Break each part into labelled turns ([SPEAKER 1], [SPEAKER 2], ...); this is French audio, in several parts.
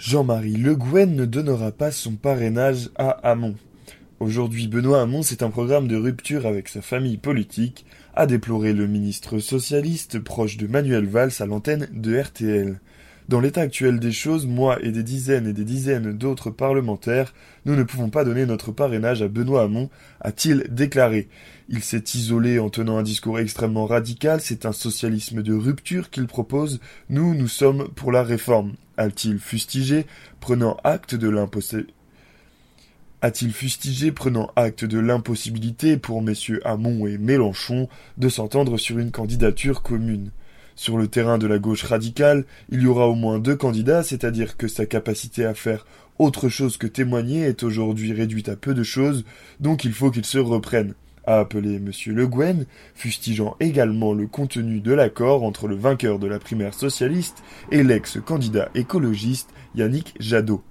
[SPEAKER 1] Jean-Marie Le Guen ne donnera pas son parrainage à Hamon. Aujourd'hui, Benoît Hamon, c'est un programme de rupture avec sa famille politique, a déploré le ministre socialiste proche de Manuel Valls à l'antenne de RTL. Dans l'état actuel des choses, moi et des dizaines et des dizaines d'autres parlementaires, nous ne pouvons pas donner notre parrainage à Benoît Hamon, a-t-il déclaré. Il s'est isolé en tenant un discours extrêmement radical, c'est un socialisme de rupture qu'il propose, nous, nous sommes pour la réforme, a-t-il fustigé, prenant acte de l'impossibilité a-t-il fustigé prenant acte de l'impossibilité pour messieurs Hamon et Mélenchon de s'entendre sur une candidature commune? Sur le terrain de la gauche radicale, il y aura au moins deux candidats, c'est-à-dire que sa capacité à faire autre chose que témoigner est aujourd'hui réduite à peu de choses, donc il faut qu'il se reprenne a appelé M. Le Guen, fustigeant également le contenu de l'accord entre le vainqueur de la primaire socialiste et l'ex-candidat écologiste Yannick Jadot.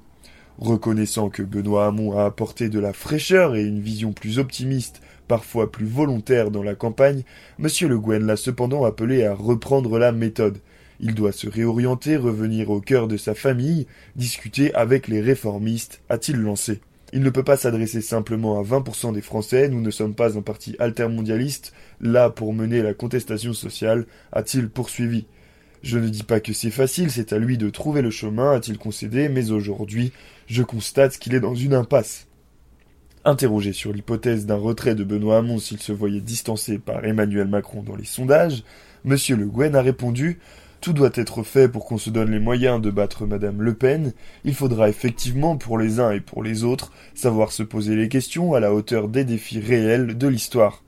[SPEAKER 1] Reconnaissant que Benoît Hamon a apporté de la fraîcheur et une vision plus optimiste, parfois plus volontaire dans la campagne, M. Le Guen l'a cependant appelé à reprendre la méthode. Il doit se réorienter, revenir au cœur de sa famille, discuter avec les réformistes, a-t-il lancé. Il ne peut pas s'adresser simplement à 20% des Français, nous ne sommes pas un parti altermondialiste, là pour mener la contestation sociale, a-t-il poursuivi. Je ne dis pas que c'est facile, c'est à lui de trouver le chemin, a-t-il concédé, mais aujourd'hui, je constate qu'il est dans une impasse. Interrogé sur l'hypothèse d'un retrait de Benoît Hamon s'il se voyait distancé par Emmanuel Macron dans les sondages, M. Le Guen a répondu tout doit être fait pour qu'on se donne les moyens de battre Madame Le Pen. Il faudra effectivement, pour les uns et pour les autres, savoir se poser les questions à la hauteur des défis réels de l'histoire.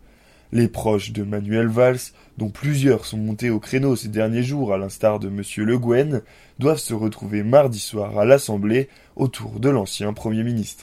[SPEAKER 1] Les proches de Manuel Valls, dont plusieurs sont montés au créneau ces derniers jours à l'instar de M. Le Guen, doivent se retrouver mardi soir à l'Assemblée autour de l'ancien Premier ministre.